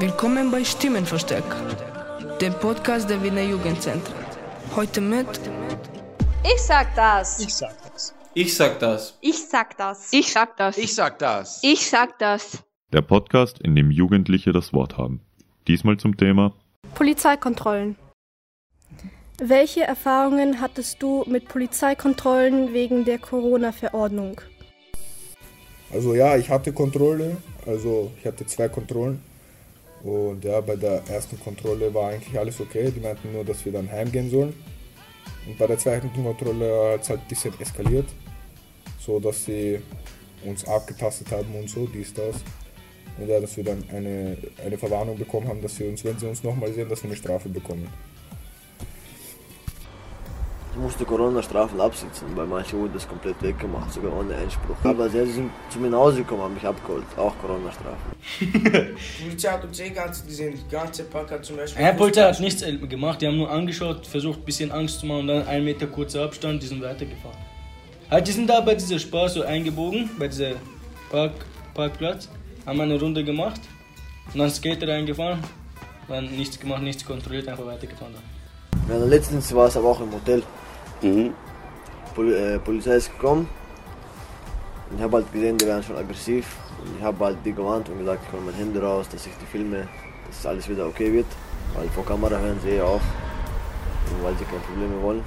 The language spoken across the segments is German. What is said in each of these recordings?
Willkommen bei Stimmenversteck, dem Podcast der Wiener Jugendzentren. Heute mit Ich sag das. Ich sag das. Ich sag das. Ich sag das. Ich sag das. Ich sag das. Ich sag das. Der Podcast, in dem Jugendliche das Wort haben. Diesmal zum Thema Polizeikontrollen. Welche Erfahrungen hattest du mit Polizeikontrollen wegen der Corona-Verordnung? Also ja, ich hatte Kontrolle, also ich hatte zwei Kontrollen. Und ja, bei der ersten Kontrolle war eigentlich alles okay. Die meinten nur, dass wir dann heimgehen sollen. Und bei der zweiten Kontrolle hat es halt ein bisschen eskaliert, so dass sie uns abgetastet haben und so, dies, das. Und ja, dass wir dann eine, eine Verwarnung bekommen haben, dass sie uns, wenn sie uns nochmal sehen, dass wir eine Strafe bekommen. Ich musste Corona-Strafen absitzen, weil manche wurden das komplett weggemacht, sogar ohne Einspruch. Aber sie sind zu mir nach Hause gekommen, haben mich abgeholt, auch Corona-Strafen. Die Polizei hat uns eh ganz gesehen, die ganze Pack hat zum Beispiel. Ja, Polizei hat nichts gemacht, die haben nur angeschaut, versucht ein bisschen Angst zu machen und dann einen Meter kurzer Abstand, die sind weitergefahren. Halt, die sind da bei dieser Spar so eingebogen, bei diesem Park, Parkplatz, haben eine Runde gemacht und dann Skater reingefahren, dann nichts gemacht, nichts kontrolliert, einfach weitergefahren. Dann. Ja, letztens war es aber auch im Hotel. Mhm. Pol äh, Polizei ist gekommen und ich habe halt gesehen, die waren schon aggressiv und ich habe halt die gewarnt und gesagt, ich hole mein Handy raus, dass ich die filme, dass alles wieder okay wird, weil vor Kamera hören sie eh auf, weil sie keine Probleme wollen.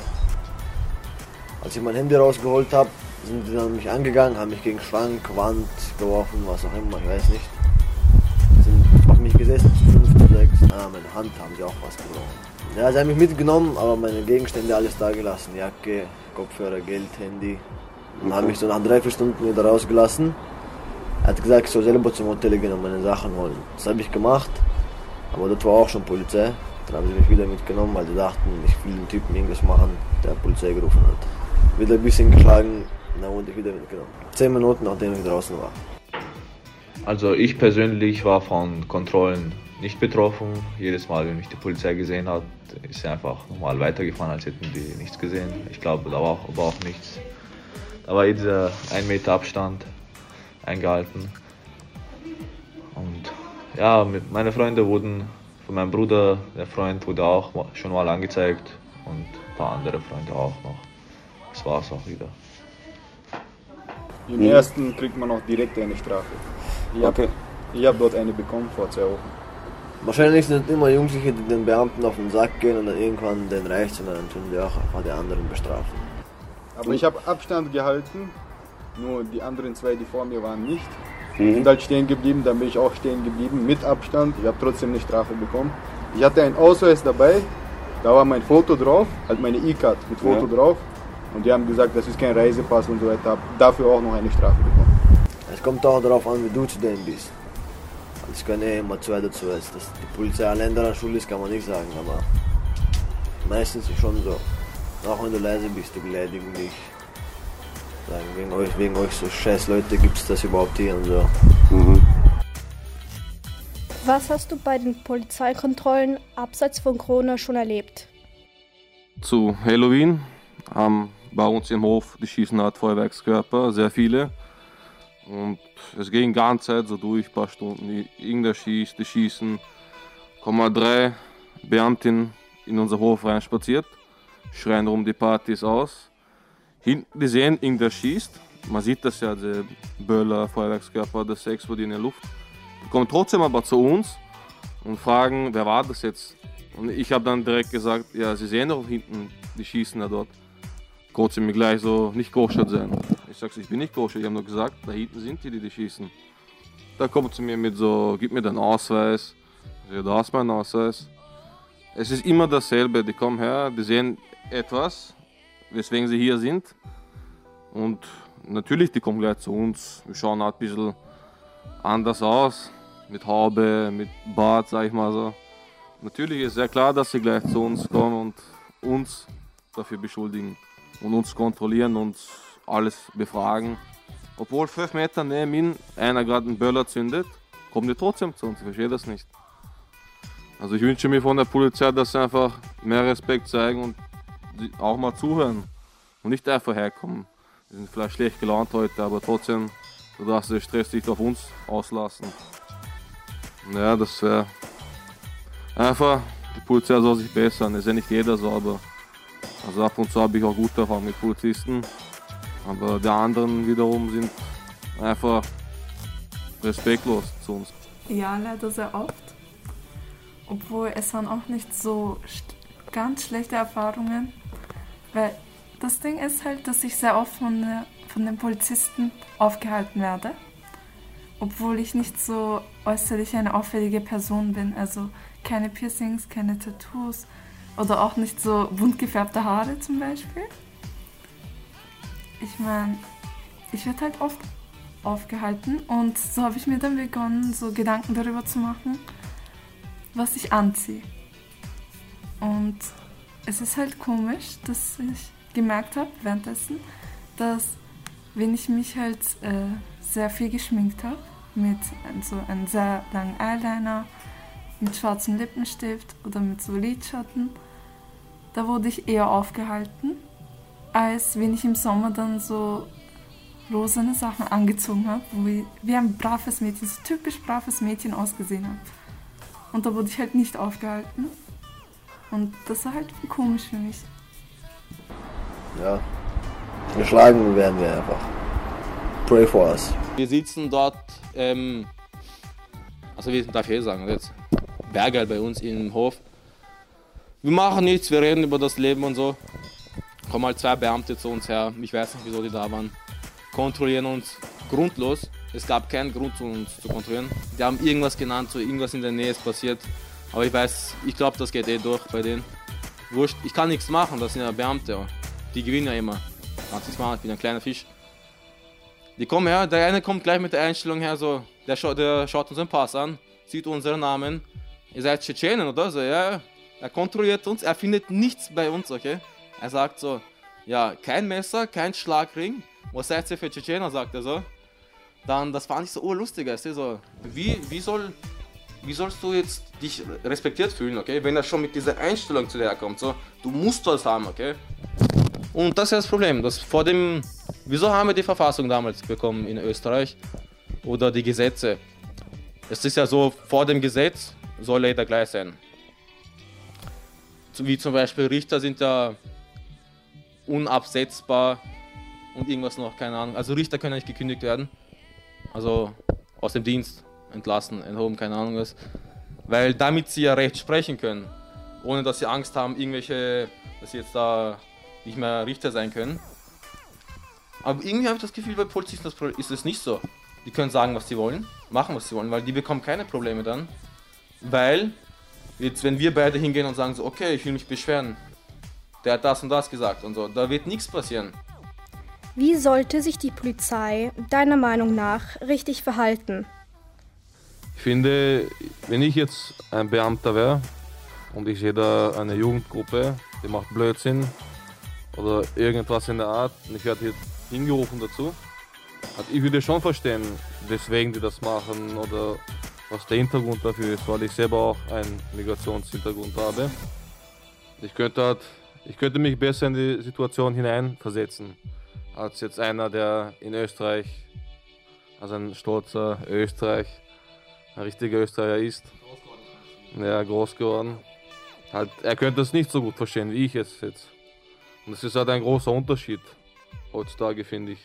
Als ich mein Handy rausgeholt habe, sind sie dann mich angegangen, haben mich gegen Schrank, Wand geworfen, was auch immer, ich weiß nicht. Sind auf mich gesessen, zu fünf, zu sechs. Ah, meine Hand haben sie auch was gebrochen. Ja, sie haben mich mitgenommen, aber meine Gegenstände alles da gelassen. Jacke, Kopfhörer, Geld, Handy. Und haben mich so nach drei, vier Stunden wieder rausgelassen. Er hat gesagt, ich soll selber zum Hotel gehen und meine Sachen holen. Das habe ich gemacht, aber dort war auch schon Polizei. Dann haben sie mich wieder mitgenommen, weil sie dachten, ich will den Typen irgendwas machen, der Polizei gerufen hat. Wieder ein bisschen geschlagen, dann wurde ich wieder mitgenommen. Zehn Minuten nachdem ich draußen war. Also ich persönlich war von Kontrollen nicht betroffen. Jedes Mal, wenn mich die Polizei gesehen hat, ist sie einfach normal weitergefahren, als hätten die nichts gesehen. Ich glaube, da war auch, aber auch nichts. Da war dieser 1 Meter Abstand eingehalten. Und ja, mit, meine Freunde wurden von meinem Bruder, der Freund wurde auch schon mal angezeigt und ein paar andere Freunde auch noch. Das war es auch wieder. Im ersten kriegt man auch direkt eine Strafe. Ich habe hab dort eine bekommen vor zwei Wochen. Wahrscheinlich sind immer Jugendliche, die den Beamten auf den Sack gehen und dann irgendwann den reicht und dann tun die auch einfach die anderen bestrafen. Aber ich habe Abstand gehalten, nur die anderen zwei, die vor mir waren, nicht. Mhm. Sind halt stehen geblieben, dann bin ich auch stehen geblieben mit Abstand. Ich habe trotzdem eine Strafe bekommen. Ich hatte einen Ausweis dabei, da war mein Foto drauf, halt meine E-Card mit Foto ja. drauf. Und die haben gesagt, das ist kein Reisepass und so weiter. Dafür auch noch eine Strafe bekommen. Es kommt auch darauf an, wie du zu denen bist. Es gehören eh immer zwei dazu. Dass die Polizei allein daran schuld ist, kann man nicht sagen, aber meistens ist schon so. Auch wenn du leise bist, du beleidigen dich. Sagen, wegen euch, wegen euch so scheiß Leute gibt es das überhaupt hier und so. Mhm. Was hast du bei den Polizeikontrollen abseits von Corona schon erlebt? Zu Halloween haben bei uns im Hof die Schießenart Feuerwerkskörper, sehr viele. Und es ging die ganze Zeit so durch, ein paar Stunden. Irgendwer schießt, die schießen. Kommen drei Beamtinnen in unser Hof rein spaziert, schreien rum, die Party ist aus. Hinten, die sehen, irgendwer schießt. Man sieht das ja, der Böller, Feuerwerkskörper, das explodiert in der Luft. Die kommen trotzdem aber zu uns und fragen, wer war das jetzt? Und ich habe dann direkt gesagt, ja, sie sehen doch hinten, die schießen da dort. Kurz mir gleich so, nicht Großstadt sein. Ich sag ich bin nicht koscher, ich habe nur gesagt, da hinten sind die, die, die schießen. Da kommt zu mir mit so, gib mir deinen Ausweis. Ich sage, da hast meinen Ausweis. Es ist immer dasselbe, die kommen her, die sehen etwas, weswegen sie hier sind. Und natürlich, die kommen gleich zu uns. Wir schauen halt ein bisschen anders aus, mit Haube, mit Bart, sag ich mal so. Natürlich ist sehr klar, dass sie gleich zu uns kommen und uns dafür beschuldigen und uns kontrollieren und alles befragen. Obwohl fünf Meter neben ihm einer gerade einen Böller zündet, kommen die trotzdem zu uns. Ich verstehe das nicht. Also ich wünsche mir von der Polizei, dass sie einfach mehr Respekt zeigen und auch mal zuhören und nicht einfach herkommen. Die sind vielleicht schlecht gelaunt heute, aber trotzdem, du darfst den Stress nicht auf uns auslassen. Ja, das wäre Einfach, die Polizei soll sich bessern. Ist ja nicht jeder so, aber also ab und zu habe ich auch gute Erfahrungen mit Polizisten. Aber die anderen wiederum sind einfach respektlos zu uns. Ja, leider sehr oft. Obwohl es waren auch nicht so ganz schlechte Erfahrungen. Weil das Ding ist halt, dass ich sehr oft von, von den Polizisten aufgehalten werde. Obwohl ich nicht so äußerlich eine auffällige Person bin. Also keine Piercings, keine Tattoos oder auch nicht so bunt gefärbte Haare zum Beispiel. Ich meine, ich werde halt oft aufgehalten und so habe ich mir dann begonnen, so Gedanken darüber zu machen, was ich anziehe. Und es ist halt komisch, dass ich gemerkt habe währenddessen, dass wenn ich mich halt äh, sehr viel geschminkt habe, mit so einem sehr langen Eyeliner, mit schwarzem Lippenstift oder mit so Lidschatten, da wurde ich eher aufgehalten, als wenn ich im Sommer dann so rosane Sachen angezogen habe, wo ich wie ein braves Mädchen, so typisch braves Mädchen ausgesehen habe. Und da wurde ich halt nicht aufgehalten. Und das war halt komisch für mich. Ja, geschlagen werden wir einfach. Pray for us. Wir sitzen dort, ähm, also wie darf ich eh sagen, jetzt Berger bei uns im Hof. Wir machen nichts, wir reden über das Leben und so. Kommen halt zwei Beamte zu uns her, ich weiß nicht, wieso die da waren. Kontrollieren uns grundlos. Es gab keinen Grund, uns zu kontrollieren. Die haben irgendwas genannt, so irgendwas in der Nähe ist passiert. Aber ich weiß, ich glaube, das geht eh durch bei denen. Wurscht, ich kann nichts machen, das sind ja Beamte. Die gewinnen ja immer. Kannst nichts machen, ich bin ein kleiner Fisch. Die kommen her, der eine kommt gleich mit der Einstellung her, so, der, scha der schaut unseren Pass an, sieht unseren Namen. Ihr seid Tschetschenen oder so, ja. Er kontrolliert uns, er findet nichts bei uns, okay? Er sagt so, ja, kein Messer, kein Schlagring. Was seid ihr für Tschetschener, sagt er so. Dann, das fand ich so urlustig, weißt du, so, wie, wie soll, wie sollst du jetzt dich respektiert fühlen, okay? Wenn er schon mit dieser Einstellung zu dir kommt, so, du musst was haben, okay? Und das ist das Problem, dass vor dem, wieso haben wir die Verfassung damals bekommen in Österreich? Oder die Gesetze? Es ist ja so, vor dem Gesetz soll jeder gleich sein. Wie zum Beispiel Richter sind ja unabsetzbar und irgendwas noch, keine Ahnung. Also Richter können nicht gekündigt werden. Also aus dem Dienst entlassen, enthoben, keine Ahnung was. Weil damit sie ja Recht sprechen können. Ohne dass sie Angst haben, irgendwelche, dass sie jetzt da nicht mehr Richter sein können. Aber irgendwie habe ich das Gefühl, bei Polizisten ist es nicht so. Die können sagen, was sie wollen, machen, was sie wollen, weil die bekommen keine Probleme dann. Weil, jetzt wenn wir beide hingehen und sagen so, okay, ich will mich beschweren, der hat das und das gesagt und so, da wird nichts passieren. Wie sollte sich die Polizei deiner Meinung nach richtig verhalten? Ich finde, wenn ich jetzt ein Beamter wäre und ich sehe da eine Jugendgruppe, die macht Blödsinn oder irgendwas in der Art und ich werde hier hingerufen dazu, also ich würde schon verstehen, weswegen die das machen oder was der Hintergrund dafür ist, weil ich selber auch einen Migrationshintergrund habe. Ich könnte, halt, ich könnte mich besser in die Situation hineinversetzen, als jetzt einer, der in Österreich, also ein stolzer Österreich, ein richtiger Österreicher ist. Ja, groß geworden. Halt, er könnte es nicht so gut verstehen, wie ich es jetzt. Und das ist halt ein großer Unterschied heutzutage, finde ich.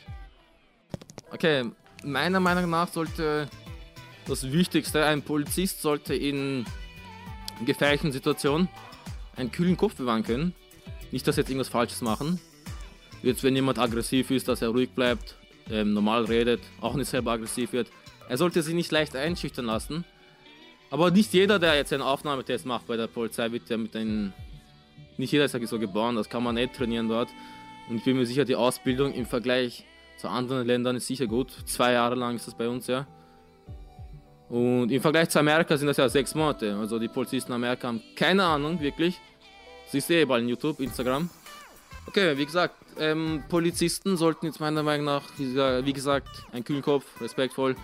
Okay, meiner Meinung nach sollte das Wichtigste, ein Polizist sollte in gefährlichen Situationen einen kühlen Kopf bewahren können. Nicht, dass jetzt irgendwas Falsches machen. Jetzt, wenn jemand aggressiv ist, dass er ruhig bleibt, ähm, normal redet, auch nicht selber aggressiv wird. Er sollte sich nicht leicht einschüchtern lassen. Aber nicht jeder, der jetzt einen Aufnahmetest macht bei der Polizei, wird ja mit einem. Nicht jeder ist so geboren, das kann man nicht trainieren dort. Und ich bin mir sicher, die Ausbildung im Vergleich zu anderen Ländern ist sicher gut. Zwei Jahre lang ist das bei uns ja. Und im Vergleich zu Amerika sind das ja sechs Monate. Also die Polizisten in Amerika haben keine Ahnung, wirklich. Sie sehe überall in YouTube, Instagram. Okay, wie gesagt, ähm, Polizisten sollten jetzt meiner Meinung nach, wie gesagt, ein kühlen Kopf, respektvoll.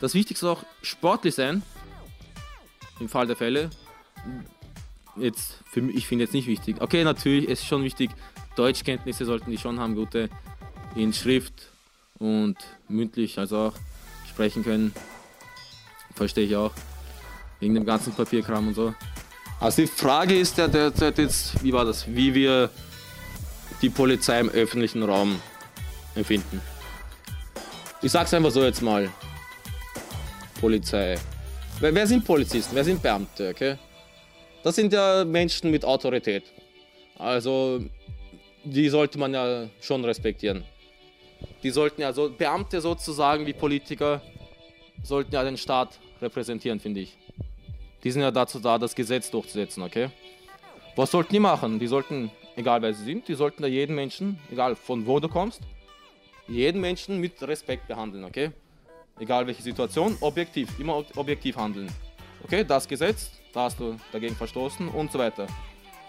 Das Wichtigste auch sportlich sein. Im Fall der Fälle. Jetzt, für mich, ich finde jetzt nicht wichtig. Okay, natürlich, es ist schon wichtig. Deutschkenntnisse sollten die schon haben, gute in Schrift und mündlich, also auch sprechen können. Verstehe ich auch. Wegen dem ganzen Papierkram und so. Also die Frage ist ja derzeit jetzt, wie war das, wie wir die Polizei im öffentlichen Raum empfinden. Ich sag's einfach so jetzt mal. Polizei. Wer, wer sind Polizisten? Wer sind Beamte? Okay? Das sind ja Menschen mit Autorität. Also die sollte man ja schon respektieren. Die sollten ja so Beamte sozusagen wie Politiker sollten ja den Staat repräsentieren, finde ich. Die sind ja dazu da, das Gesetz durchzusetzen, okay? Was sollten die machen? Die sollten, egal wer sie sind, die sollten da jeden Menschen, egal von wo du kommst, jeden Menschen mit Respekt behandeln, okay? Egal welche Situation, objektiv, immer objektiv handeln. Okay, das Gesetz, da hast du dagegen verstoßen und so weiter.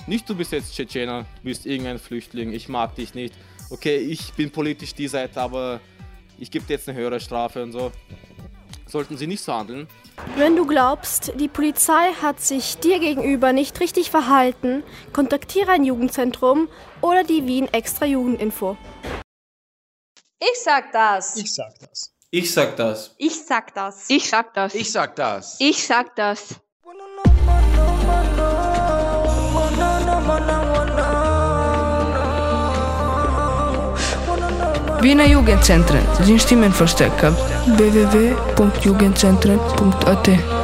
Nicht du bist jetzt Tschetschener, du bist irgendein Flüchtling, ich mag dich nicht. Okay, ich bin politisch die Seite, aber ich gebe dir jetzt eine höhere Strafe und so. Sollten sie nicht so handeln. Wenn du glaubst, die Polizei hat sich dir gegenüber nicht richtig verhalten, kontaktiere ein Jugendzentrum oder die Wien Extra Jugendinfo. Ich sag das. Ich sag das. Ich sag das. Ich sag das. Ich sag das. Ich sag das. Ich sag das. Vina Jugendzentren, sind Stimmen verstärkt www.jugendzentren.at